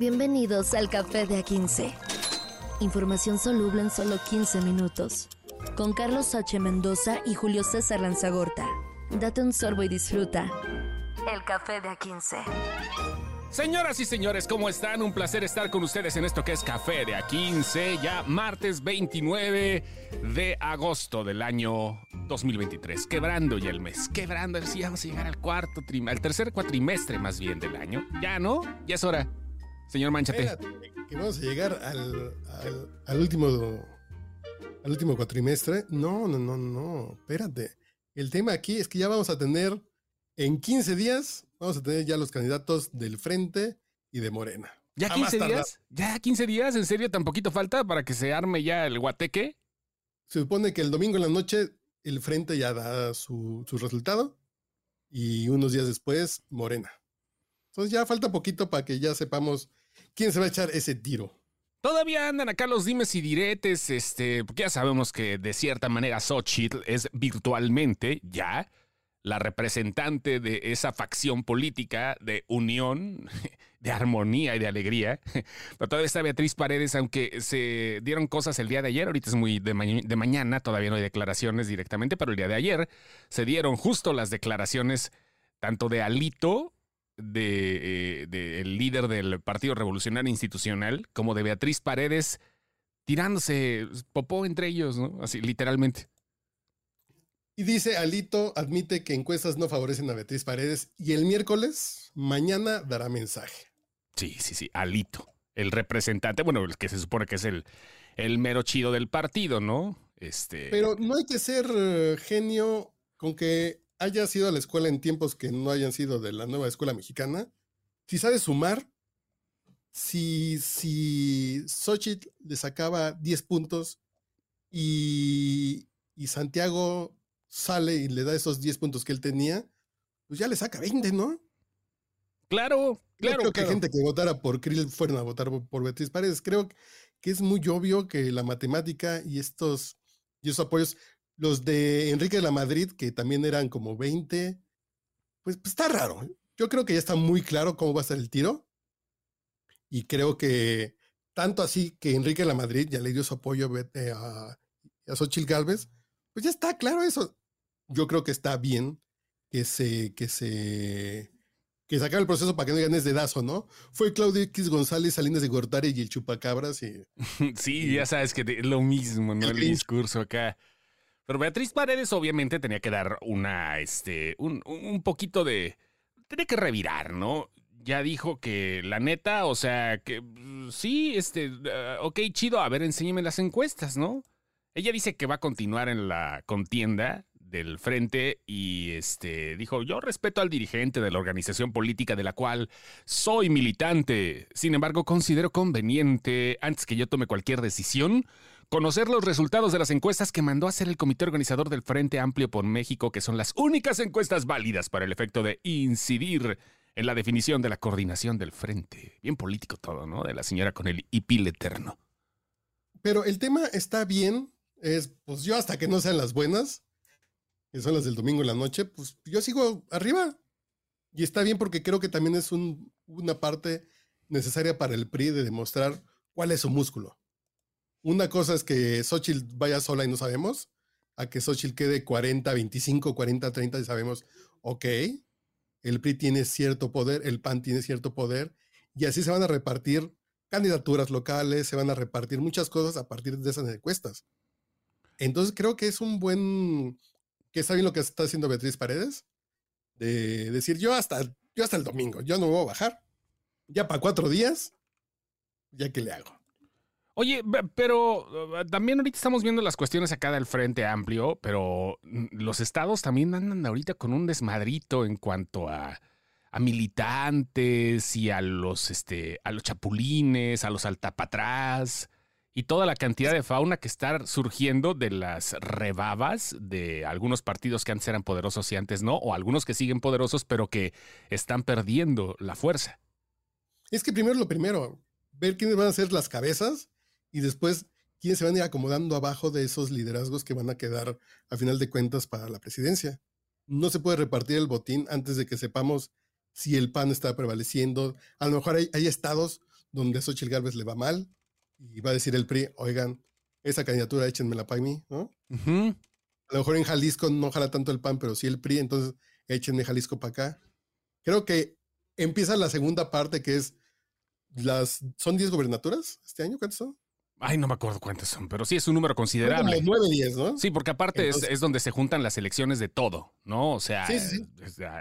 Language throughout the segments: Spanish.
Bienvenidos al Café de A15. Información soluble en solo 15 minutos. Con Carlos H. Mendoza y Julio César Lanzagorta. Date un sorbo y disfruta. El Café de A15. Señoras y señores, ¿cómo están? Un placer estar con ustedes en esto que es Café de A15, ya martes 29 de agosto del año 2023. Quebrando ya el mes, quebrando, a ver si vamos a llegar al cuarto trimestre, al tercer cuatrimestre más bien del año. Ya, ¿no? Ya es hora. Señor Manchate. Espérate, que vamos a llegar al, al, al último al último cuatrimestre. No, no, no, no. Espérate. El tema aquí es que ya vamos a tener en 15 días, vamos a tener ya los candidatos del Frente y de Morena. ¿Ya A más 15 tardar. días? ¿Ya 15 días? ¿En serio tan poquito falta para que se arme ya el guateque? Se supone que el domingo en la noche el Frente ya da su, su resultado y unos días después Morena. Entonces ya falta poquito para que ya sepamos quién se va a echar ese tiro. Todavía andan acá los dimes y diretes, este, porque ya sabemos que de cierta manera Xochitl es virtualmente ya la representante de esa facción política de unión, de armonía y de alegría. Pero todavía está Beatriz Paredes, aunque se dieron cosas el día de ayer, ahorita es muy de, de mañana, todavía no hay declaraciones directamente, pero el día de ayer se dieron justo las declaraciones tanto de Alito, de, eh, del líder del Partido Revolucionario Institucional, como de Beatriz Paredes, tirándose popó entre ellos, ¿no? Así, literalmente. Y dice, Alito admite que encuestas no favorecen a Beatriz Paredes y el miércoles, mañana, dará mensaje. Sí, sí, sí, Alito, el representante, bueno, el que se supone que es el, el mero chido del partido, ¿no? Este. Pero no hay que ser eh, genio con que hayas ido a la escuela en tiempos que no hayan sido de la nueva escuela mexicana. Si sabes sumar, si, si Xochitl le sacaba 10 puntos y, y Santiago sale y le da esos 10 puntos que él tenía, pues ya le saca 20, ¿no? claro, claro. creo que claro. gente que votara por Krill fueron a votar por, por Beatriz Paredes. Creo que es muy obvio que la matemática y estos, y esos apoyos, los de Enrique de la Madrid, que también eran como 20, pues, pues está raro. Yo creo que ya está muy claro cómo va a ser el tiro. Y creo que tanto así que Enrique de la Madrid ya le dio su apoyo a, eh, a, Xochitl Galvez, pues ya está claro eso. Yo creo que está bien que se, que se, que se acabe el proceso para que no ganes dedazo, ¿no? Fue Claudio X González, Salinas de Gortari y el Chupacabras y Sí, ya sabes que es lo mismo, ¿no? El El discurso acá. Pero Beatriz Paredes obviamente tenía que dar una, este, un, un poquito de... Tenía que revirar, ¿no? Ya dijo que la neta, o sea, que mm, sí, este, ah, ok, chido, a ver, enséñeme las encuestas, ¿no? Ella dice que va a continuar en la contienda del frente y este dijo, yo respeto al dirigente de la organización política de la cual soy militante. Sin embargo, considero conveniente, antes que yo tome cualquier decisión, conocer los resultados de las encuestas que mandó a hacer el comité organizador del Frente Amplio por México, que son las únicas encuestas válidas para el efecto de incidir en la definición de la coordinación del frente. Bien político todo, ¿no? De la señora con el hipil eterno. Pero el tema está bien, es pues yo hasta que no sean las buenas, que son las del domingo en la noche, pues yo sigo arriba. Y está bien porque creo que también es un- una parte necesaria para el PRI de demostrar cuál es su músculo. Una cosa es que Xochitl vaya sola y no sabemos, a que Xochitl quede 40, 25, 40, 30 y sabemos, ok, el PRI tiene cierto poder, el PAN tiene cierto poder, y así se van a repartir candidaturas locales, se van a repartir muchas cosas a partir de esas encuestas. Entonces creo que es un buen, que está bien lo que está haciendo Beatriz Paredes, de decir yo hasta, yo hasta el domingo, yo no voy a bajar, ya para cuatro días, ya que le hago. Oye, pero uh, también ahorita estamos viendo las cuestiones acá del Frente Amplio, pero mm, los estados también andan ahorita con un desmadrito en cuanto a, a militantes y a los, este, a los chapulines, a los altapatrás y toda la cantidad de fauna que está surgiendo de las rebabas de algunos partidos que antes eran poderosos y antes no, o algunos que siguen poderosos pero que están perdiendo la fuerza. Es que primero lo primero, ver quiénes van a ser las cabezas y después quiénes se van a ir acomodando abajo de esos liderazgos que van a quedar a final de cuentas para la presidencia. No se puede repartir el botín antes de que sepamos si el PAN está prevaleciendo. A lo mejor hay, hay estados donde Xochitl Gálvez le va mal y va a decir el PRI, oigan, esa candidatura échenmela para mí, ¿no? A lo mejor en Jalisco no jala tanto el PAN, pero sí el PRI, entonces échenme Jalisco para acá. Creo que empieza la segunda parte que es las, ¿son 10 gobernaturas este año? ¿Cuántas son? Ay, no me acuerdo cuántas son, pero sí es un número considerable. Como 9, 10, ¿no? Sí, porque aparte es, donde se juntan las elecciones de todo, ¿no? O sea,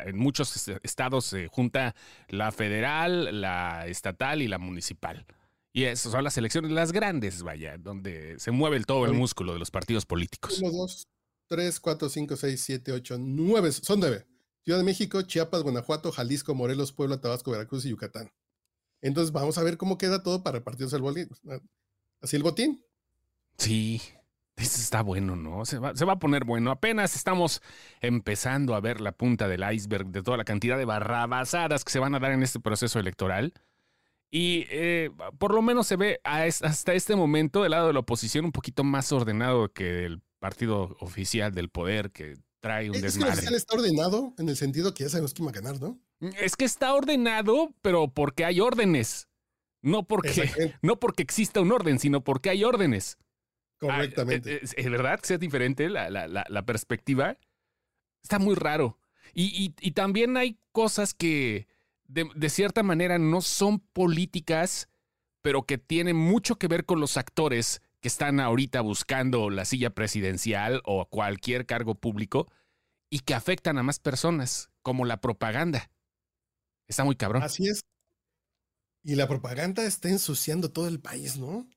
en muchos estados se junta la federal, la estatal y la municipal. Y esas son las elecciones, las grandes, vaya, donde se mueve el, todo el músculo de los partidos políticos. Uno, dos, tres, cuatro, cinco, seis, siete, ocho, nueve, son nueve. Ciudad de México, Chiapas, Guanajuato, Jalisco, Morelos, Puebla, Tabasco, Veracruz y Yucatán. Entonces vamos a ver cómo queda todo para repartirse el botín. Así el botín. Sí, está bueno, ¿no? Se va, se va, a poner bueno. Apenas estamos empezando a ver la punta del iceberg de toda la cantidad de barrabasadas que se van a dar en este proceso electoral. Y eh, por lo menos se ve hasta este momento del lado de la oposición un poquito más ordenado que el partido oficial del poder que trae un es desmadre. Es que el está ordenado en el sentido que ya sabemos quién va a ganar, ¿no? Es que está ordenado, pero porque hay órdenes. No porque, no porque exista un orden, sino porque hay órdenes. Correctamente. es, verdad que sea diferente la, la, la, perspectiva. Está muy raro. Y, y, también hay cosas que de, de, cierta manera no son políticas, pero que tienen mucho que ver con los actores que están ahorita buscando la silla presidencial o cualquier cargo público y que afectan a más personas, como la propaganda. Está muy cabrón. Así es. Y la propaganda está ensuciando todo el país, ¿no?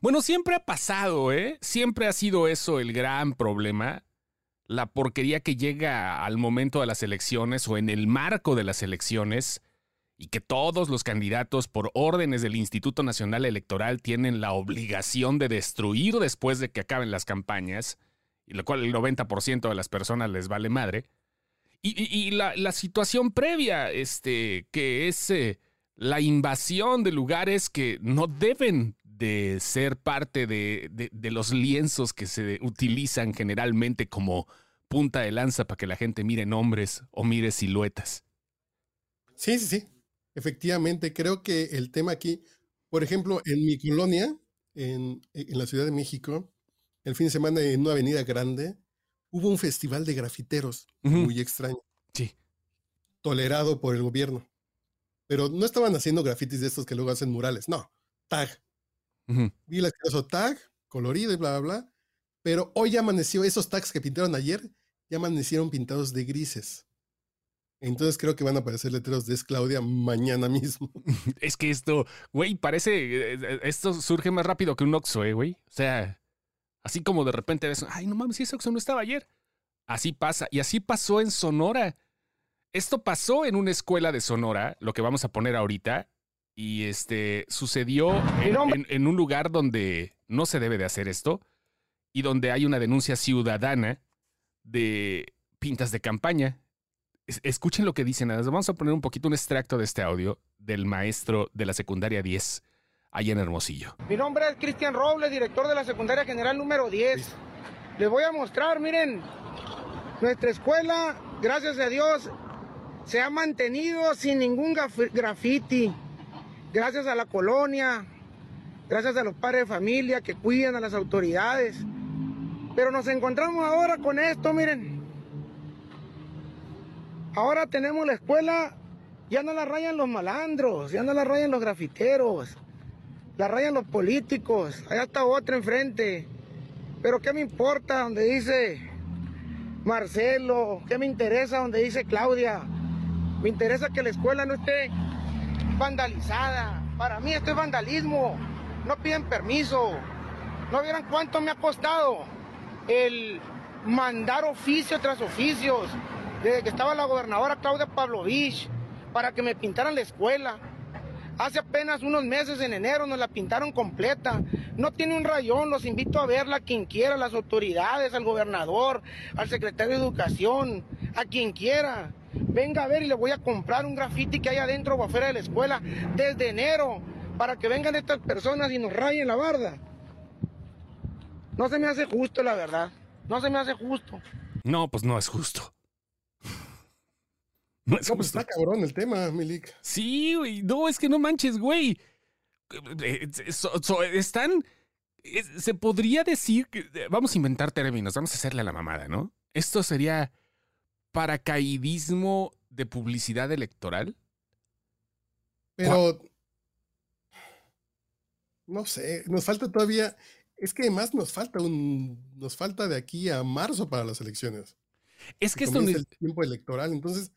Bueno, siempre ha pasado, ¿eh? Siempre ha sido eso el gran problema. La porquería que llega al momento de las elecciones o en el marco de las elecciones y que todos los candidatos por órdenes del Instituto Nacional Electoral tienen la obligación de destruir después de que acaben las campañas, y lo cual el 90% de las personas les vale madre. Y, la, situación previa, este, que es eh, la invasión de lugares que no deben de ser parte de, de, los lienzos que se utilizan generalmente como punta de lanza para que la gente mire nombres o mire siluetas. Sí, sí, sí. Efectivamente, creo que el tema aquí, por ejemplo, en mi colonia, en, en la Ciudad de México, el fin de semana en una avenida grande, hubo un festival de grafiteros muy extraño. Sí. Tolerado por el gobierno. Pero no estaban haciendo grafitis de estos que luego hacen murales. No, tag. Vi el asqueroso tag, colorido y bla, bla, bla. Pero hoy ya amaneció, esos tags que pintaron ayer, ya amanecieron pintados de grises. Entonces creo que van a aparecer letreros de Es Claudia mañana mismo. Es que esto, güey, parece, eh, eh, esto surge más rápido que un Oxxo, eh, güey. O sea, así como de repente ves, ay, no mames, si ese Oxxo no estaba ayer. Así pasa. Y así pasó en Sonora. Esto pasó en una escuela de Sonora, lo que vamos a poner ahorita. Y este sucedió en, un lugar donde no se debe de hacer esto y donde hay una denuncia ciudadana de pintas de campaña. escuchen lo que dicen. Vamos a poner un poquito un extracto de este audio del maestro de la secundaria 10 allá en Hermosillo. Mi nombre es Cristian Robles, director de la secundaria general número 10. Les voy a mostrar, miren, nuestra escuela, gracias a Dios, se ha mantenido sin ningún graffiti, gracias a la colonia, gracias a los padres de familia que cuidan a las autoridades. Pero nos encontramos ahora con esto, miren. Ahora tenemos la escuela, ya no la rayan los malandros, ya no la rayan los grafiteros, la rayan los políticos, allá está otra enfrente. Pero ¿qué me importa donde dice Marcelo, ¿qué me interesa donde dice Claudia? Me interesa que la escuela no esté vandalizada. Para mí esto es vandalismo. No piden permiso. No vieran cuánto me ha costado el mandar oficio tras oficios desde que estaba la gobernadora Claudia Pavlovich para que me pintaran la escuela. Hace apenas unos meses, en enero, nos la pintaron completa. No tiene un rayón, los invito a verla quien quiera, las autoridades, al gobernador, al secretario de Educación, a quien quiera. Venga a ver y le voy a comprar un grafiti que hay adentro o afuera de la escuela desde enero para que vengan estas personas y nos rayen la barda. No se me hace justo, la verdad. No se me hace justo. No, pues no es justo. No, pues está cabrón el tema, Milik. Sí, güey. No, es que no manches, güey. eh, so- so- están, es- se podría decir que, eh, vamos a inventar términos, vamos a hacerle a la mamada, ¿no? Esto sería paracaidismo de publicidad electoral. Pero no sé, nos falta todavía, es que además nos falta un, nos falta de aquí a marzo para las elecciones. Es que esto ni- el tiempo electoral, entonces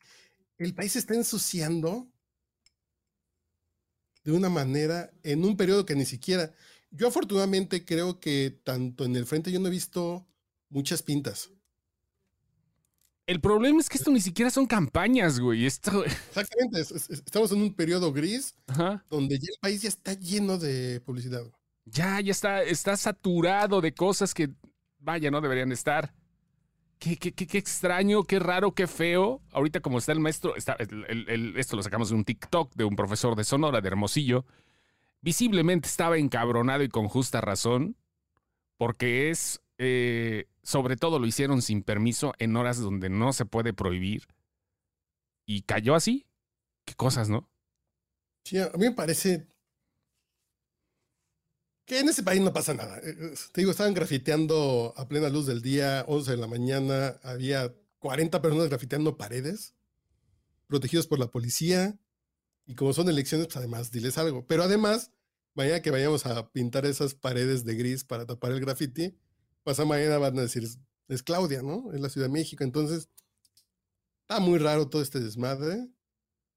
el país se está ensuciando de una manera en un periodo que ni siquiera. Yo afortunadamente creo que tanto en el frente yo no he visto muchas pintas. El problema es que esto ni siquiera son campañas, güey. Esto, Exactamente, es- es- estamos en un periodo gris ajá. donde ya el país ya está lleno de publicidad. Ya, ya está, está saturado de cosas que, vaya, no deberían estar. Qué, qué, qué, qué extraño, qué raro, qué feo. Ahorita como está el maestro, está, el- el- el- esto lo sacamos de un TikTok de un profesor de Sonora, de Hermosillo. Visiblemente estaba encabronado y con justa razón, porque es, eh, sobre todo lo hicieron sin permiso en horas donde no se puede prohibir. Y cayó así. Qué cosas, ¿no? Sí, a mí me parece que en ese país no pasa nada. Eh, eh, Te digo, estaban grafiteando a plena luz del día, 11 de la mañana, había 40 personas grafiteando paredes, protegidos por la policía, y como son elecciones, pues además, diles algo. Pero además, mañana que vayamos a pintar esas paredes de gris para tapar el graffiti, pasado mañana van a decir, es, Claudia, ¿no? Es la Ciudad de México. Entonces, está muy raro todo este desmadre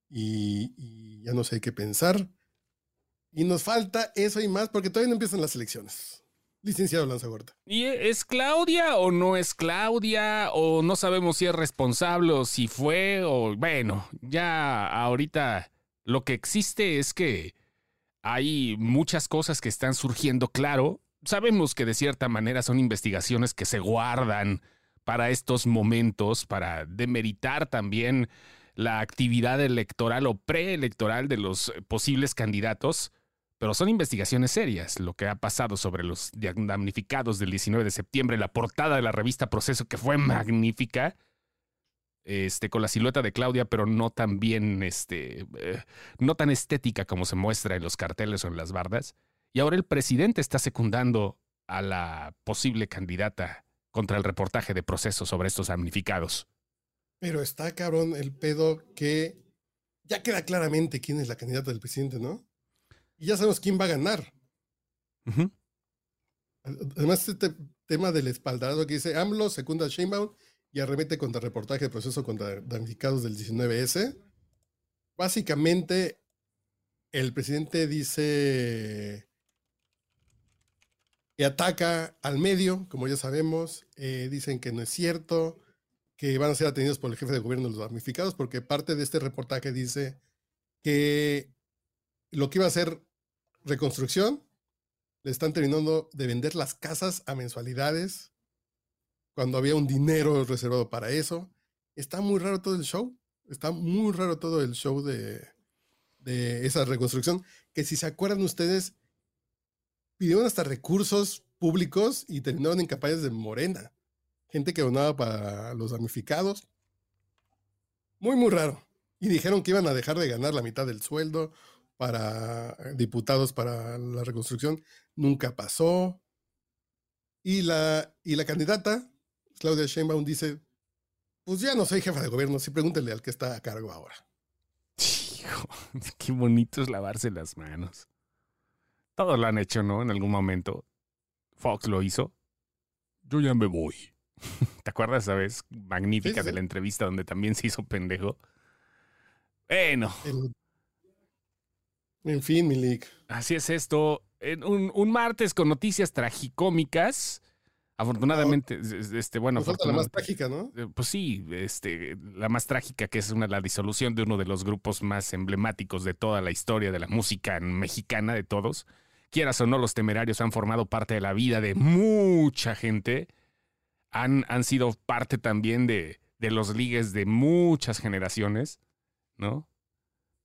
y, ya no sé qué pensar. Y nos falta eso y más porque todavía no empiezan las elecciones. Licenciado Lanzagorta. ¿Y es Claudia o no es Claudia? O no sabemos si es responsable o si fue o bueno, ya ahorita lo que existe es que hay muchas cosas que están surgiendo, claro. Sabemos que de cierta manera son investigaciones que se guardan para estos momentos, para demeritar también la actividad electoral o preelectoral de los posibles candidatos. Pero son investigaciones serias, lo que ha pasado sobre los damnificados del 19 de septiembre, la portada de la revista Proceso, que fue magnífica, este, con la silueta de Claudia, pero no tan bien, este, eh, no tan estética como se muestra en los carteles o en las bardas. Y ahora el presidente está secundando a la posible candidata contra el reportaje de Proceso sobre estos damnificados. Pero está cabrón el pedo que ya queda claramente quién es la candidata del presidente, ¿no? Y ya sabemos quién va a ganar. Además, este tema del espaldarazo que dice AMLO, secunda a Sheinbaum y arremete contra reportaje de proceso contra damnificados del 19S. Básicamente, el presidente dice que ataca al medio, como ya sabemos. eh, dicen que no es cierto, que van a ser atendidos por el jefe de gobierno los damnificados, porque parte de este reportaje dice que lo que iba a ser reconstrucción le están terminando de vender las casas a mensualidades cuando había un dinero reservado para eso. Está muy raro todo el show. Está muy raro todo el show de, de esa reconstrucción. Que si se acuerdan ustedes, pidieron hasta recursos públicos y terminaron en campañas de Morena. Gente que donaba para los damnificados. Muy, muy raro. Y dijeron que iban a dejar de ganar la mitad del sueldo para eh, diputados para la reconstrucción. Nunca pasó. Y la, y la candidata, Claudia Sheinbaum, dice, pues ya no soy jefa de gobierno, sí pregúntele al que está a cargo ahora. Hijo, qué bonito es lavarse las manos. Todos lo han hecho, ¿no? En algún momento. Fox lo hizo. Yo ya me voy. ¿Te acuerdas esa vez magnífica Sí, sí, de la entrevista donde también se hizo pendejo? Bueno, El- En fin, Milik. así es esto. En un, un martes con noticias tragicómicas. Afortunadamente, es- este, bueno, Nos falta la más trágica, ¿no? Eh, Pues sí, este, la más trágica, que es una, la disolución de uno de los grupos más emblemáticos de toda la historia de la música mexicana de todos. Quieras o no, los temerarios han formado parte de la vida de mucha gente. Han, han sido parte también de, de los ligues de muchas generaciones, ¿no?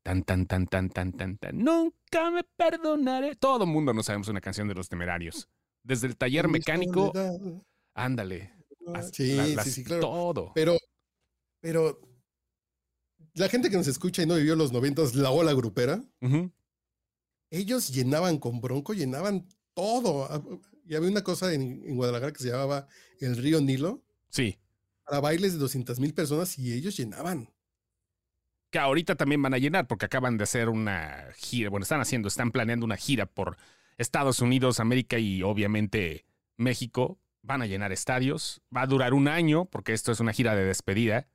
Tan, tan, tan, tan, tan, tan, tan. Nunca me perdonaré. Todo el mundo no sabemos una canción de los temerarios. Desde el taller mecánico, ándale. as- Sí, sí, las- sí, claro. Todo. Pero, pero la gente que nos escucha y no vivió los noventas, la ola grupera, Ujú. Ellos llenaban con bronco, llenaban todo. Ah, Y había una cosa en, en Guadalajara que se llamaba el río Nilo, Sí. para bailes de 200 mil personas y ellos llenaban. Que ahorita también van a llenar porque acaban de hacer una gira. Bueno, están haciendo, están planeando una gira por Estados Unidos, América y obviamente México. Van a llenar estadios. Va a durar un año porque esto es una gira de despedida.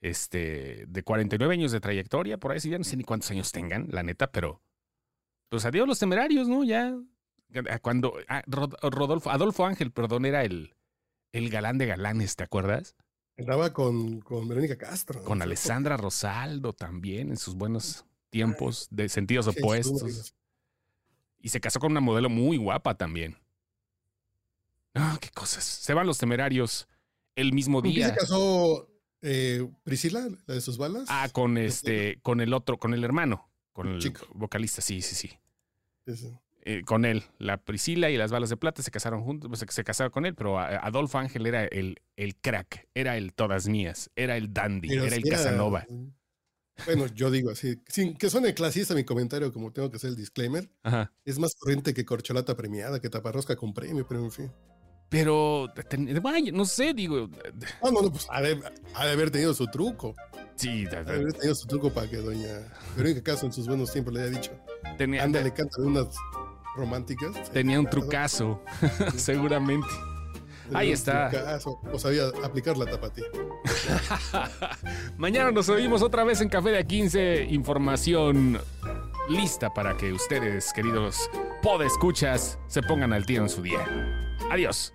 Este, de 49 años de trayectoria, por ahí sí, ya no sé ni cuántos años tengan, la neta, pero pues adiós los temerarios, ¿no? Ya cuando ah, Rod- Rodolfo, Adolfo Ángel, perdón, era el, el galán de galanes, ¿te acuerdas? Andaba con, con Verónica Castro. Con. Alessandra Rosaldo también en sus buenos tiempos de sentidos opuestos. Y se casó con una modelo muy guapa también. Ah, qué cosas. Se van los temerarios el mismo ¿Con día. se casó eh, Priscila, la de sus balas? Ah, con este, con el otro, con el hermano, con el Chico. vocalista, sí, sí, sí. Eh, con él, la Priscila y las balas de plata se casaron juntos, pues, se, casaron con él, pero Adolfo Ángel era el, el crack, era el todas mías, era el dandy, Pero era el Casanova. Bueno, yo digo así, sin que suene clasista mi comentario, como tengo que hacer el disclaimer, Ajá. es más corriente que corcholata premiada, que taparrosca con premio, pero en fin. Pero, vaya, no sé, digo, Ah, no, no, pues ha de, ha de haber tenido su truco. sí, Ha de haber tenido su truco para que doña Verónica Castro en sus buenos tiempos le haya dicho. tenía, Ándale, canta unas románticas. tenía un trucazo, seguramente. Tenía ahí está. trucazo, O sabía aplicar la tapatía. Mañana nos oímos otra vez en Café de A15. Información lista para que ustedes, queridos podescuchas, se pongan al tiro en su día. Adiós.